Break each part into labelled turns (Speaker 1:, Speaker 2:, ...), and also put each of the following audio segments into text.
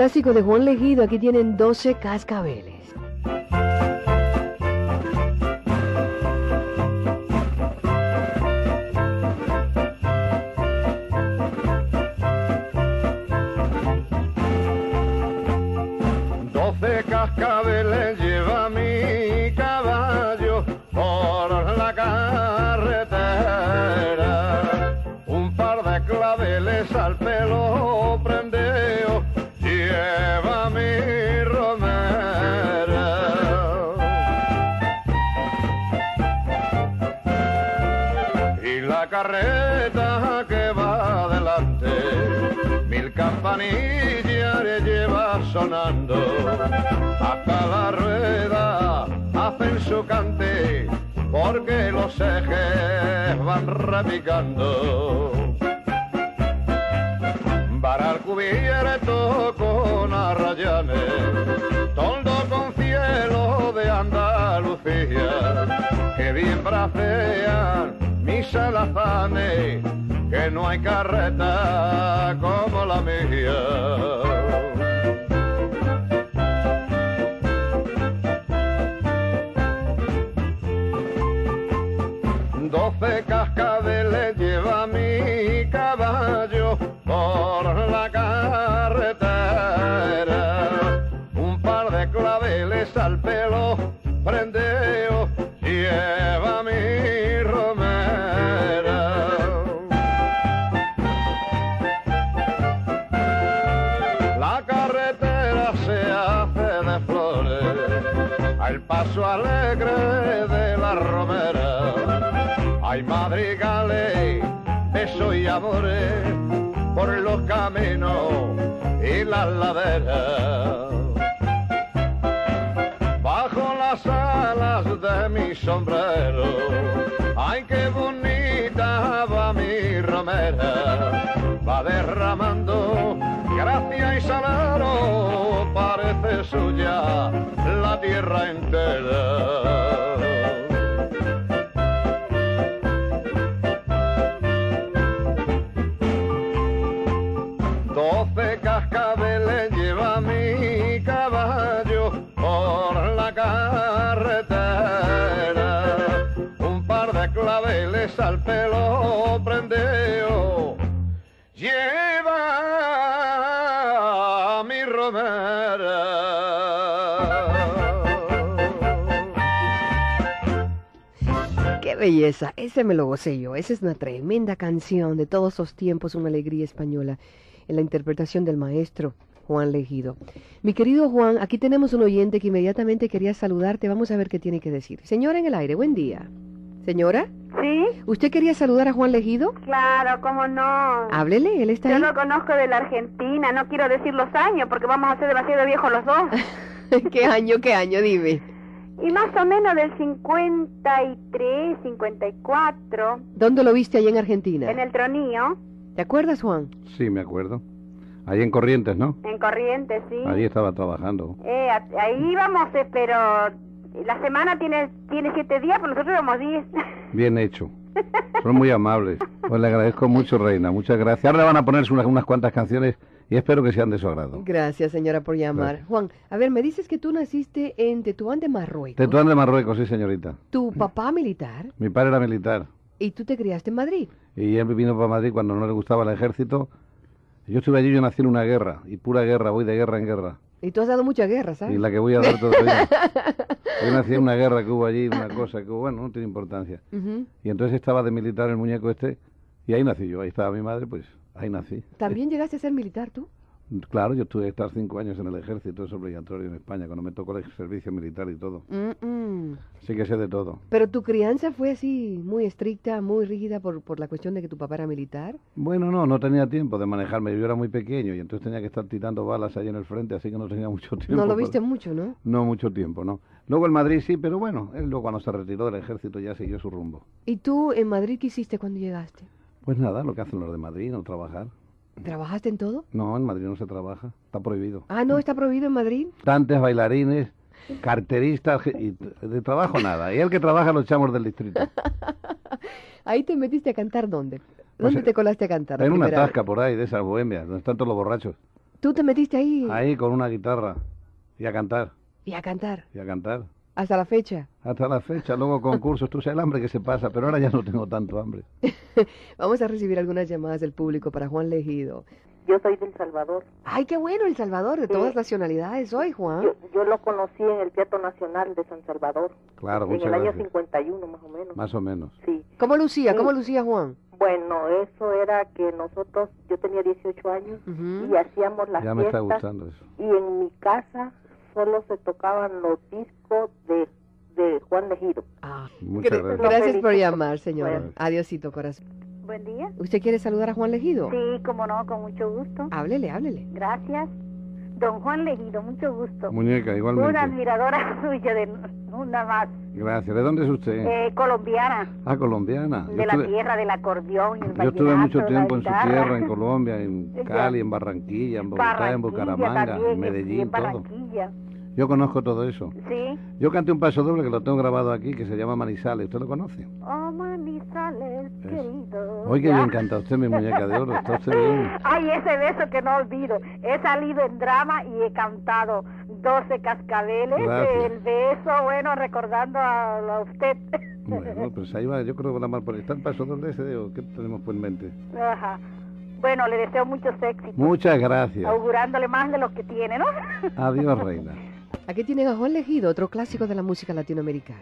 Speaker 1: Clásico de Juan Legido, aquí tienen 12 cascabeles.
Speaker 2: Mil campanillas le lleva sonando. Hasta la rueda hacen su cante, porque los ejes van repicando. Para el cubierto con arrayanes, toldo con cielo de Andalucía, que bien bracean mis alazanes, que no hay carreta como la mía. Madrigales, besos y amores por los caminos y las laderas. Bajo las alas de mi sombrero, ay qué bonita va mi romera, va derramando gracia y salero, parece suya la tierra entera. Lleva mi romera.
Speaker 1: ¡Qué belleza! Ese me lo gocé yo. Esa es una tremenda canción de todos los tiempos, una alegría española, en la interpretación del maestro Juan Legido. Mi querido Juan, aquí tenemos un oyente que inmediatamente quería saludarte. Vamos a ver qué tiene que decir. Señora en el aire, buen día. Señora,
Speaker 3: Sí,
Speaker 1: ¿usted quería saludar a Juan Legido?
Speaker 3: claro, cómo no.
Speaker 1: Háblele, él está
Speaker 3: Yo
Speaker 1: ahí.
Speaker 3: lo conozco de la Argentina, no quiero decir los años porque vamos a ser demasiado viejos los dos.
Speaker 1: ¿Qué año, qué año? Dime.
Speaker 3: Y más o menos del 53, 54,
Speaker 1: ¿Dónde lo viste allá en Argentina?
Speaker 3: en el Tronío,
Speaker 1: ¿Te acuerdas, Juan?
Speaker 2: Sí, me acuerdo. Ahí en Corrientes, ¿no?
Speaker 3: en Corrientes, sí.
Speaker 2: Ahí estaba trabajando.
Speaker 3: Eh, ahí íbamos, eh, pero la semana tiene tiene siete días, pero nosotros íbamos diez.
Speaker 2: Bien hecho. Son muy amables. Pues le agradezco mucho, Reina. Muchas gracias. Ahora le van a ponerse unas, unas cuantas canciones y espero que sean de su agrado.
Speaker 1: Gracias, señora, por llamar.
Speaker 2: Gracias.
Speaker 1: Juan, a ver, me dices que tú naciste en Tetuán de Marruecos.
Speaker 2: Tetuán de Marruecos, sí, señorita.
Speaker 1: Tu papá militar
Speaker 2: Mi padre era militar
Speaker 1: y tú te criaste en Madrid.
Speaker 2: y él vino para Madrid cuando no le gustaba el ejército. Yo estuve allí, yo nací en una guerra, y pura guerra, voy de guerra en guerra.
Speaker 1: Y tú has dado mucha guerra, ¿sabes?
Speaker 2: Y la que voy a dar todavía. En una guerra que hubo allí, una cosa que hubo, bueno, no tiene importancia.
Speaker 1: Ujú.
Speaker 2: Y entonces estaba de militar el muñeco este, y ahí nací yo, ahí estaba mi madre, pues ahí nací.
Speaker 1: ¿También llegaste a ser militar tú?
Speaker 4: Claro, yo estuve estar cinco años en el ejército, es obligatorio en España, cuando me tocó el servicio militar y todo.
Speaker 1: Mm, mm.
Speaker 4: Así que sé de todo.
Speaker 1: Pero tu crianza fue así, muy estricta, muy rígida por, por la cuestión de que tu papá era militar.
Speaker 4: Bueno, no, no tenía tiempo de manejarme. Yo era muy pequeño y entonces tenía que estar tirando balas ahí en el frente, así que no tenía mucho tiempo.
Speaker 1: No lo
Speaker 4: para-
Speaker 1: viste mucho, ¿no?
Speaker 4: No mucho tiempo, no. Luego el Madrid sí, pero bueno, él luego cuando se retiró del ejército ya siguió su rumbo.
Speaker 1: ¿Y tú en Madrid qué hiciste cuando llegaste?
Speaker 4: Pues nada, lo que hacen los de Madrid, no trabajar.
Speaker 1: ¿Trabajaste en todo?
Speaker 4: No, en Madrid no se trabaja, está prohibido.
Speaker 1: Ah, no, está prohibido en Madrid.
Speaker 4: Tantes bailarines, carteristas y de trabajo nada. Y el que trabaja lo echamos del distrito.
Speaker 1: Ahí te metiste a cantar ¿dónde?
Speaker 4: Pues,
Speaker 1: ¿Dónde te colaste a cantar?
Speaker 4: En una
Speaker 1: vez?
Speaker 4: tasca por ahí de esas bohemias, donde están todos los borrachos.
Speaker 1: ¿Tú te metiste ahí?
Speaker 4: Ahí con una guitarra y a cantar,
Speaker 1: Y a cantar.
Speaker 4: y a cantar.
Speaker 1: Hasta la fecha.
Speaker 4: Hasta la fecha, luego concursos, tú sabes el hambre que se pasa, pero ahora ya no tengo tanto hambre.
Speaker 1: Vamos a recibir algunas llamadas del público para Juan Legido.
Speaker 5: Yo soy del Salvador.
Speaker 1: Ay, qué bueno, El Salvador, de
Speaker 5: Sí.
Speaker 1: todas nacionalidades hoy, Juan.
Speaker 5: Yo, yo lo conocí en el Teatro Nacional de San Salvador.
Speaker 4: Claro,
Speaker 5: en
Speaker 4: muchas
Speaker 5: el año
Speaker 4: gracias.
Speaker 5: 51 más o menos.
Speaker 4: Más o menos.
Speaker 5: Sí.
Speaker 1: ¿Cómo lucía?
Speaker 5: Sí.
Speaker 1: ¿Cómo lucía Juan?
Speaker 5: Bueno, eso era que nosotros, yo tenía 18 años
Speaker 1: Ujú.
Speaker 5: y hacíamos las
Speaker 4: Ya me está
Speaker 5: fiestas
Speaker 4: gustando eso.
Speaker 5: y en mi casa solo se tocaban los discos de, de Juan Legido.
Speaker 1: Ah,
Speaker 4: Muchas
Speaker 1: gra-
Speaker 4: gracias.
Speaker 1: gracias por llamar, señora.
Speaker 5: Bueno.
Speaker 1: Adiosito, corazón.
Speaker 3: Buen día.
Speaker 1: ¿Usted quiere saludar a Juan Legido?
Speaker 3: Sí, como no, con mucho gusto.
Speaker 1: Háblele, háblele.
Speaker 3: Gracias. Don Juan Legido, mucho gusto.
Speaker 4: Muñeca,
Speaker 3: Una
Speaker 4: igualmente.
Speaker 3: admiradora suya de una más.
Speaker 4: Gracias. ¿De dónde es usted?
Speaker 3: Eh, colombiana,
Speaker 4: Ah, colombiana. Yo
Speaker 3: de la
Speaker 4: estuve,
Speaker 3: tierra del acordeón y el
Speaker 4: yo estuve mucho tiempo en su tierra, en Colombia, en. Cali, en Barranquilla, en Bogotá, en Bucaramanga,
Speaker 3: también,
Speaker 4: en Medellín,
Speaker 3: en
Speaker 4: todo. Yo conozco todo eso.
Speaker 3: Sí.
Speaker 4: Yo canté un paso doble que lo tengo grabado aquí, que se llama Manizales. ¿Usted lo conoce?
Speaker 3: Oh, Manizales,
Speaker 4: Es-
Speaker 3: querido.
Speaker 4: Oye, qué
Speaker 3: Ya.
Speaker 4: bien canta usted, mi muñeca de oro. Está usted bien.
Speaker 3: Ay, ese beso que no olvido. He salido en drama y he cantado 12 cascabeles.
Speaker 4: Gracias.
Speaker 3: El beso, bueno, recordando a, a usted.
Speaker 4: Bueno, pues ahí va. Yo creo que la mal por ¿Está el paso doble ese o qué tenemos por en mente?
Speaker 3: Ajá. Bueno, le deseo muchos éxitos.
Speaker 4: Muchas gracias.
Speaker 3: Augurándole más de los que tiene, ¿no?
Speaker 4: Adiós, reina.
Speaker 1: Aquí tienen a Juan Legido, otro clásico de la música latinoamericana.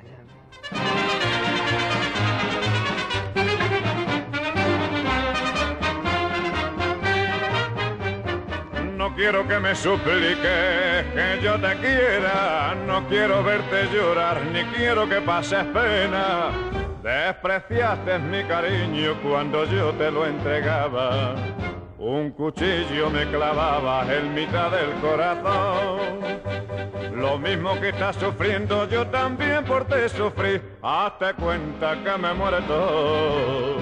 Speaker 2: Quiero que me supliques que yo te quiera, no quiero verte llorar, ni quiero que pases pena. Despreciaste mi cariño cuando yo te lo entregaba. Un cuchillo me clavaba en mitad del corazón. Lo mismo que estás sufriendo, yo también por te sufrí. Hazte cuenta que me muere todo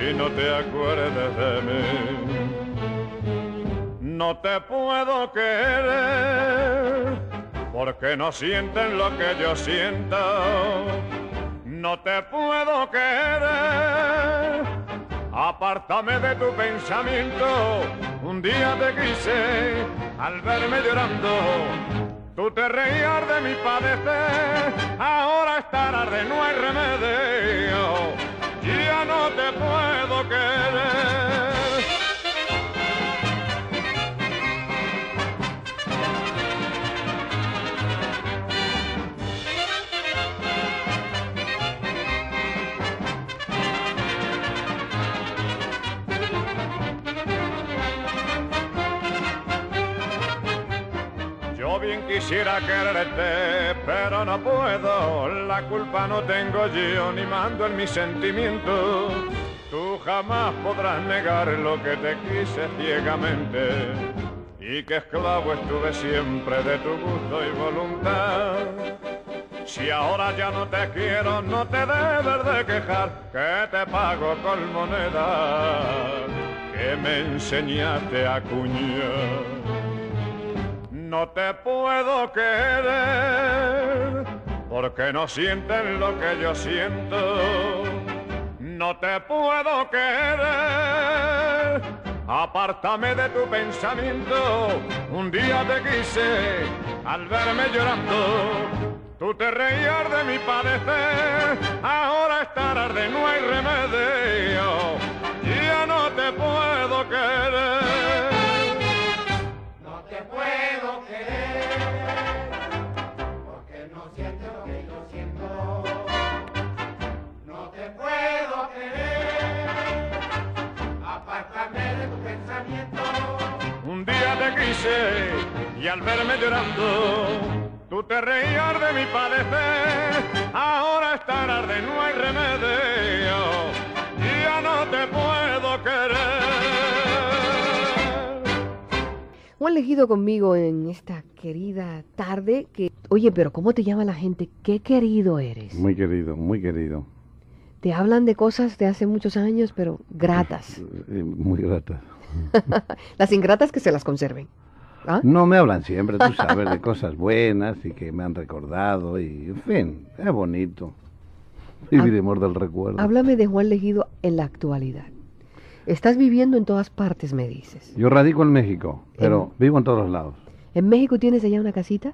Speaker 2: y no te acuerdes de mí. No te puedo querer porque no sienten lo que yo siento. No te puedo querer. Apártame de tu pensamiento. Un día te quise al verme llorando. Tú te reías de mi padecer. Ahora estarás de no hay remedio. Ya no te puedo querer. Quisiera quererte, pero no puedo. La culpa no tengo yo, ni mando en mis sentimientos. Tú jamás podrás negar lo que te quise ciegamente. Y que esclavo estuve siempre de tu gusto y voluntad. Si ahora ya no te quiero, no te debes de quejar, que te pago con moneda que me enseñaste a cuñar. No te puedo querer porque no sienten lo que yo siento. No te puedo querer. Apártame de tu pensamiento. Un día te quise al verme llorando. Tú te reías de mi padecer. Ahora estarás de no hay remedio. Ya no te puedo querer. Quise y al verme llorando, tú te reías de mi padecer. Ahora estarás de no hay remedio, ya no te puedo querer.
Speaker 1: Juan Legido conmigo en esta querida tarde que... Oye, pero ¿cómo te llama la gente? Qué querido eres.
Speaker 4: Muy querido, muy querido.
Speaker 1: Te hablan de cosas de hace muchos años, pero gratas.
Speaker 4: Eh, Muy grata.
Speaker 1: Las ingratas que se las conserven. ¿Ah?
Speaker 4: No me hablan siempre, tú sabes, de cosas buenas y que me han recordado y, en fin, es bonito. Viviremos del recuerdo.
Speaker 1: Háblame de Juan Legido en la actualidad. Estás viviendo en todas partes, me dices.
Speaker 4: Yo radico en México, pero vivo en todos lados.
Speaker 1: ¿En México tienes allá una casita?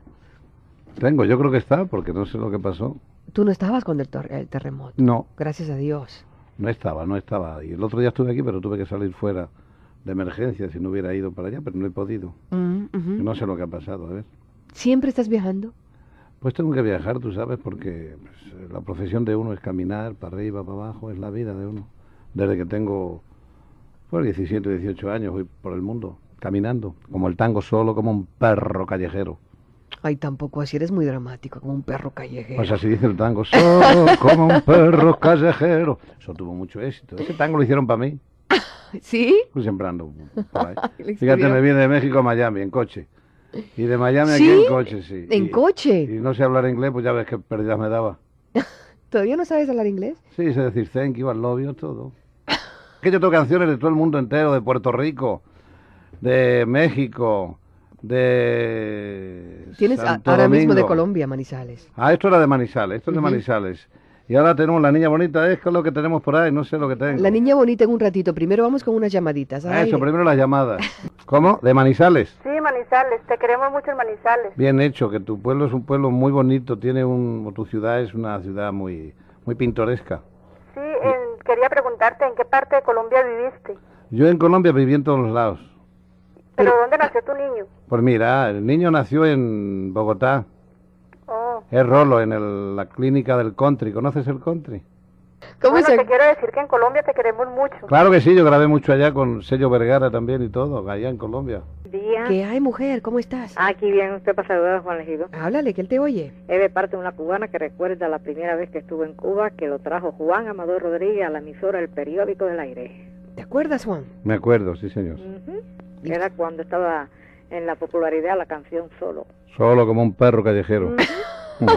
Speaker 4: Tengo, yo creo que está, porque no sé lo que pasó.
Speaker 1: Tú no estabas cuando el, terremoto.
Speaker 4: No,
Speaker 1: Gracias a Dios.
Speaker 4: no estaba, no estaba. Y el otro día estuve aquí, pero tuve que salir fuera de emergencia si no hubiera ido para allá, pero no he podido.
Speaker 1: Mm.
Speaker 4: No sé lo que ha pasado, a ver.
Speaker 1: ¿Siempre estás viajando?
Speaker 4: Pues tengo que viajar, tú sabes, porque pues, la profesión de uno es caminar para arriba, para abajo, es la vida de uno. Desde que tengo pues, 17, 18 años voy por el mundo, caminando, como el tango solo, como un perro callejero.
Speaker 1: Ay, tampoco así eres muy dramático, como un perro callejero.
Speaker 4: Pues así dice el tango, solo como un perro callejero. Eso tuvo mucho éxito. Ese tango lo hicieron para mí,
Speaker 1: ¿Sí?
Speaker 4: siempre ando por ahí.
Speaker 1: Le
Speaker 4: Fíjate, me vine de México a Miami en coche. Y de Miami
Speaker 1: ¿Sí?
Speaker 4: aquí en coche, sí.
Speaker 1: ¿En
Speaker 4: Y-
Speaker 1: coche?
Speaker 4: Y no sé hablar inglés, pues ya ves qué pérdidas me daba.
Speaker 1: ¿Todavía no sabes hablar inglés?
Speaker 4: Sí, sé decir thank you, I love you, todo. Que yo tengo canciones de todo el mundo entero, de Puerto Rico, de México, de
Speaker 1: Tienes
Speaker 4: Santo
Speaker 1: ahora mismo de. Colombia, Manizales.
Speaker 4: Ah, esto era de Manizales, esto es de Manizales. Y ahora tenemos la niña bonita, es lo que tenemos por ahí, no sé lo que tengo.
Speaker 1: La niña bonita en un ratito. Primero vamos con unas llamaditas.
Speaker 4: Ah,
Speaker 1: Ay,
Speaker 4: Eso, primero las llamadas. ¿Cómo? ¿De Manizales?
Speaker 3: Sí, Manizales, te queremos mucho en Manizales.
Speaker 4: Bien hecho, que tu pueblo es un pueblo muy bonito, tiene un, tu ciudad es una ciudad muy, muy pintoresca.
Speaker 3: Sí, en- quería preguntarte en qué parte de Colombia viviste.
Speaker 4: Yo en Colombia viví en todos los lados.
Speaker 3: ¿Pero dónde nació tu niño?
Speaker 4: Pues mira, el niño nació en Bogotá. Es Rolo, en el- la clínica del country. ¿Conoces el country?
Speaker 1: ¿Cómo
Speaker 3: Bueno,
Speaker 1: se-
Speaker 3: te quiero decir que en Colombia te queremos mucho.
Speaker 4: Claro que sí, yo grabé mucho allá con Sello Vergara también y todo, allá en Colombia.
Speaker 6: Día.
Speaker 1: ¿Qué hay, mujer? ¿Cómo estás?
Speaker 6: Aquí bien, usted para saludar a Juan Legido.
Speaker 1: Háblale, que él te oye.
Speaker 6: Es de parte de una cubana que recuerda la primera vez que estuvo en Cuba, que lo trajo Juan Amador Rodríguez a la emisora El Periódico del Aire.
Speaker 1: ¿Te acuerdas, Juan?
Speaker 4: Me acuerdo, sí señor.
Speaker 6: Ujú. Era cuando estaba en la popularidad la canción Solo.
Speaker 4: Solo como un perro callejero.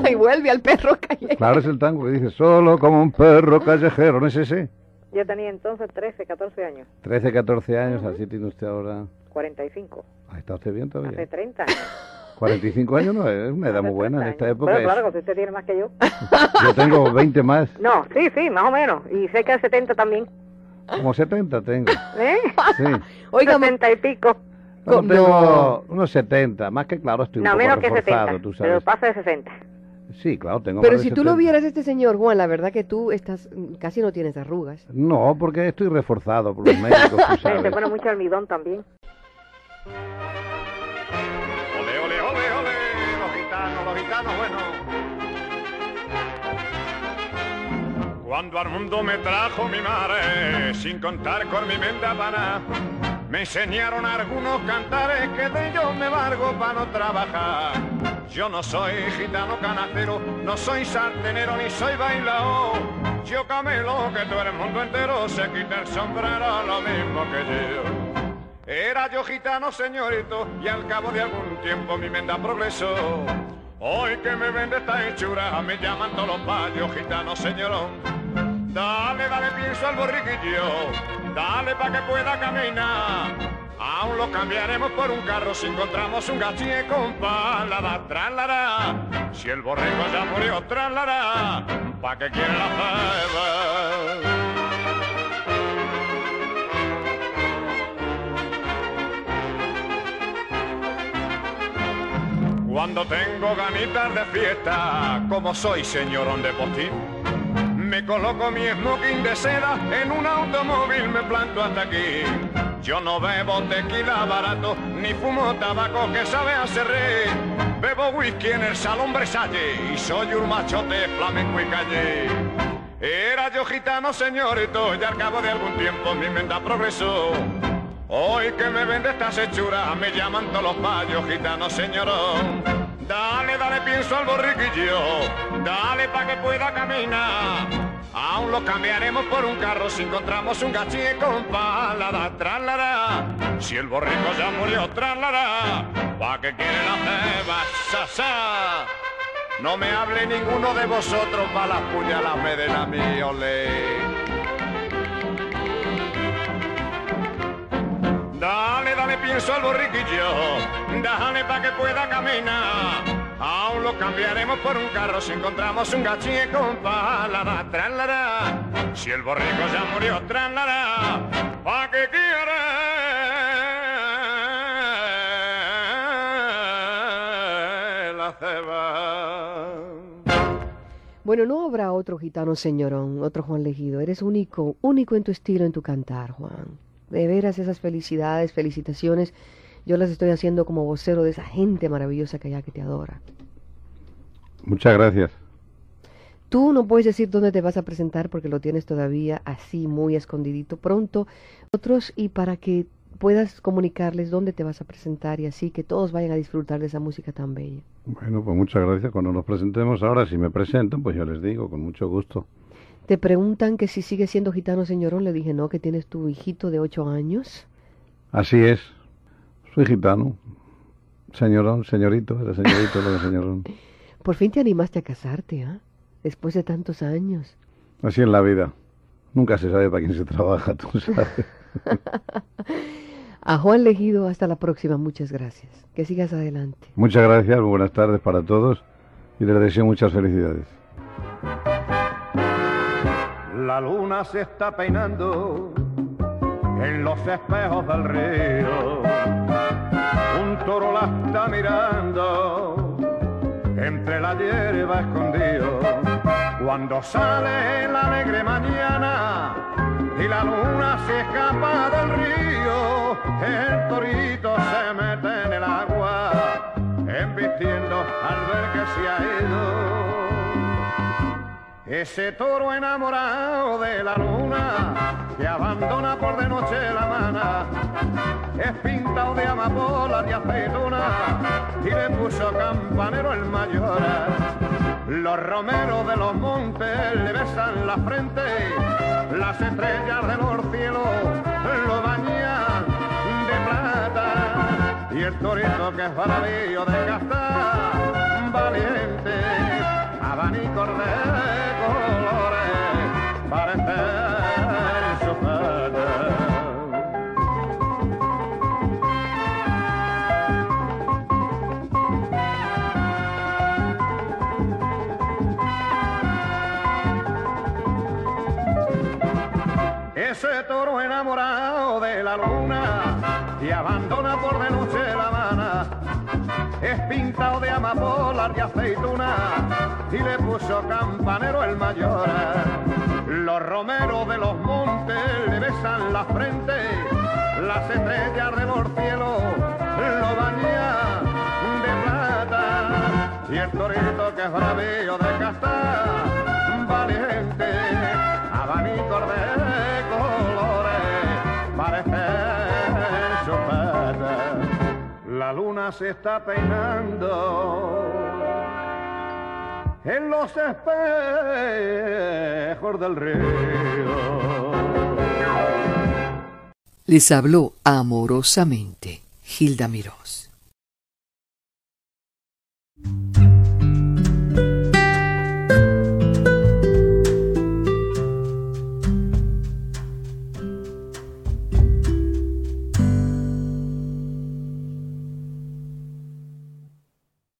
Speaker 1: Ay, vuelve al perro callejero.
Speaker 4: Claro, es el tango que dice, solo como un perro callejero, ¿no es ese?
Speaker 6: Yo tenía entonces 13, 14 años,
Speaker 4: 13, 14 años, así tiene usted ahora...
Speaker 6: 45,
Speaker 4: Ahí está usted bien
Speaker 6: hace
Speaker 4: todavía.
Speaker 6: 30 años.
Speaker 4: 45 años no es una edad muy
Speaker 6: Hace
Speaker 4: buena en
Speaker 6: 30
Speaker 4: esta época.
Speaker 6: Bueno, claro,
Speaker 4: es-
Speaker 6: que si usted tiene más que yo.
Speaker 4: Yo tengo 20 más,
Speaker 6: No, sí, sí, más o menos. Y sé que de 70 también.
Speaker 4: como 70 tengo.
Speaker 6: ¿Eh?
Speaker 4: Sí.
Speaker 1: Oiga, mo-
Speaker 6: 70 y pico.
Speaker 4: Bueno,
Speaker 1: No.
Speaker 4: tengo unos 70, más que claro, estoy un
Speaker 6: No,
Speaker 4: poco
Speaker 6: menos que
Speaker 4: reforzado,
Speaker 6: 70.
Speaker 4: tú
Speaker 6: Pero
Speaker 4: sabes.
Speaker 6: pasa de 60.
Speaker 4: Sí, claro, tengo
Speaker 1: pero
Speaker 4: más de
Speaker 1: si tú lo
Speaker 4: 70.
Speaker 1: vieras este señor, Juan, la verdad que tú estás casi no tienes arrugas.
Speaker 4: No, porque estoy reforzado por los médicos, tú
Speaker 6: Sí, Se
Speaker 4: sabes.
Speaker 6: pone mucho almidón también.
Speaker 2: Ole, ole, ole, ole, los gitanos, los gitanos buenos. Cuando al mundo me trajo mi madre, sin contar con mi mente pana, me enseñaron algunos cantares que de ellos me valgo para no trabajar. Yo no soy gitano canacero, no soy sartenero ni soy bailao. Yo camelo que todo el mundo entero se quita el sombrero lo mismo que yo. Era yo gitano, señorito, y al cabo de algún tiempo mi menda progresó. Hoy que me vende esta hechura, me llaman todos los payos, gitano, señorón. Dale, dale pienso al borriquillo, dale pa' que pueda caminar. Aún lo cambiaremos por un carro si encontramos un gachie con palada, traslará. Si el borrego ya murió, traslará, pa' que quiere la ceba. Cuando tengo ganitas de fiesta, como soy señorón de postín, me coloco mi smoking de seda, en un automóvil me planto hasta aquí. Yo no bebo tequila barato, ni fumo tabaco que sabe a rey. Bebo whisky en el salón Versalles y soy un machote flamenco y calle. Era yo gitano, señorito, y al cabo de algún tiempo mi menda progresó. Hoy que me vende estas hechuras, me llaman todos los payos, gitano señorón. Dale, dale, pienso al borriquillo, dale pa' que pueda caminar. Aún lo cambiaremos por un carro si encontramos un gachí con palada, trasladar. Si el borrico ya murió, trasladar. Pa' que quiere ceba, sa, sa. No me hable ninguno de vosotros, pa' las puñalas me den a mí, ole. Dale, dale, pienso al borriquillo, dale pa' que pueda caminar. Aún lo cambiaremos por un carro si encontramos un gachí con palada, trasladar. Si el borrico ya murió, trasladar. Pa' que quiere la ceba.
Speaker 1: Bueno, no habrá otro gitano señorón, otro Juan Legido. Eres único, único en tu estilo, en tu cantar, Juan. De veras esas felicidades, felicitaciones, yo las estoy haciendo como vocero de esa gente maravillosa que allá que te adora.
Speaker 4: Muchas gracias.
Speaker 1: Tú no puedes decir dónde te vas a presentar porque lo tienes todavía así muy escondidito. Pronto otros y para que puedas comunicarles dónde te vas a presentar y así que todos vayan a disfrutar de esa música tan bella.
Speaker 4: Bueno, pues muchas gracias. Cuando nos presentemos ahora, si me presentan, pues yo les digo, con mucho gusto.
Speaker 1: Te preguntan que si sigues siendo gitano señorón, le dije no, que tienes tu hijito de ocho años.
Speaker 4: Así es. Soy gitano. Señorón, señorito, era señorito, luego señorón.
Speaker 1: Por fin te animaste a casarte, ¿ah? Después de tantos años.
Speaker 4: Así en la vida. Nunca se sabe para quién se trabaja, tú sabes.
Speaker 1: A Juan Legido, hasta la próxima. Muchas gracias. Que sigas adelante.
Speaker 4: Muchas gracias, buenas tardes para todos y les deseo muchas felicidades.
Speaker 2: La luna se está peinando en los espejos del río. Un toro la está mirando entre la hierba escondido. Cuando sale la alegre mañana y la luna se escapa del río, el torito se mete en el agua, embistiendo al ver que se ha ido. Ese toro enamorado de la luna que abandona por de noche la mana es pintado de amapola y aceituna y le puso campanero el mayor. Los romeros de los montes le besan la frente, las estrellas de los cielos lo bañan de plata y el torito que es barabillo de gastar valiente abanicos de Ese toro enamorado de la luna y abandona por de noche la mana es pintado de amapolas y aceituna y le puso campanero el mayor. Los romeros de los montes le besan la frente, las estrellas de los cielos lo bañan de plata y el torito que es bravío de casta, valiente, abanico de colores, parece su pata. La luna se está peinando en los espejos del río.
Speaker 7: Les habló amorosamente Hilda Mirós.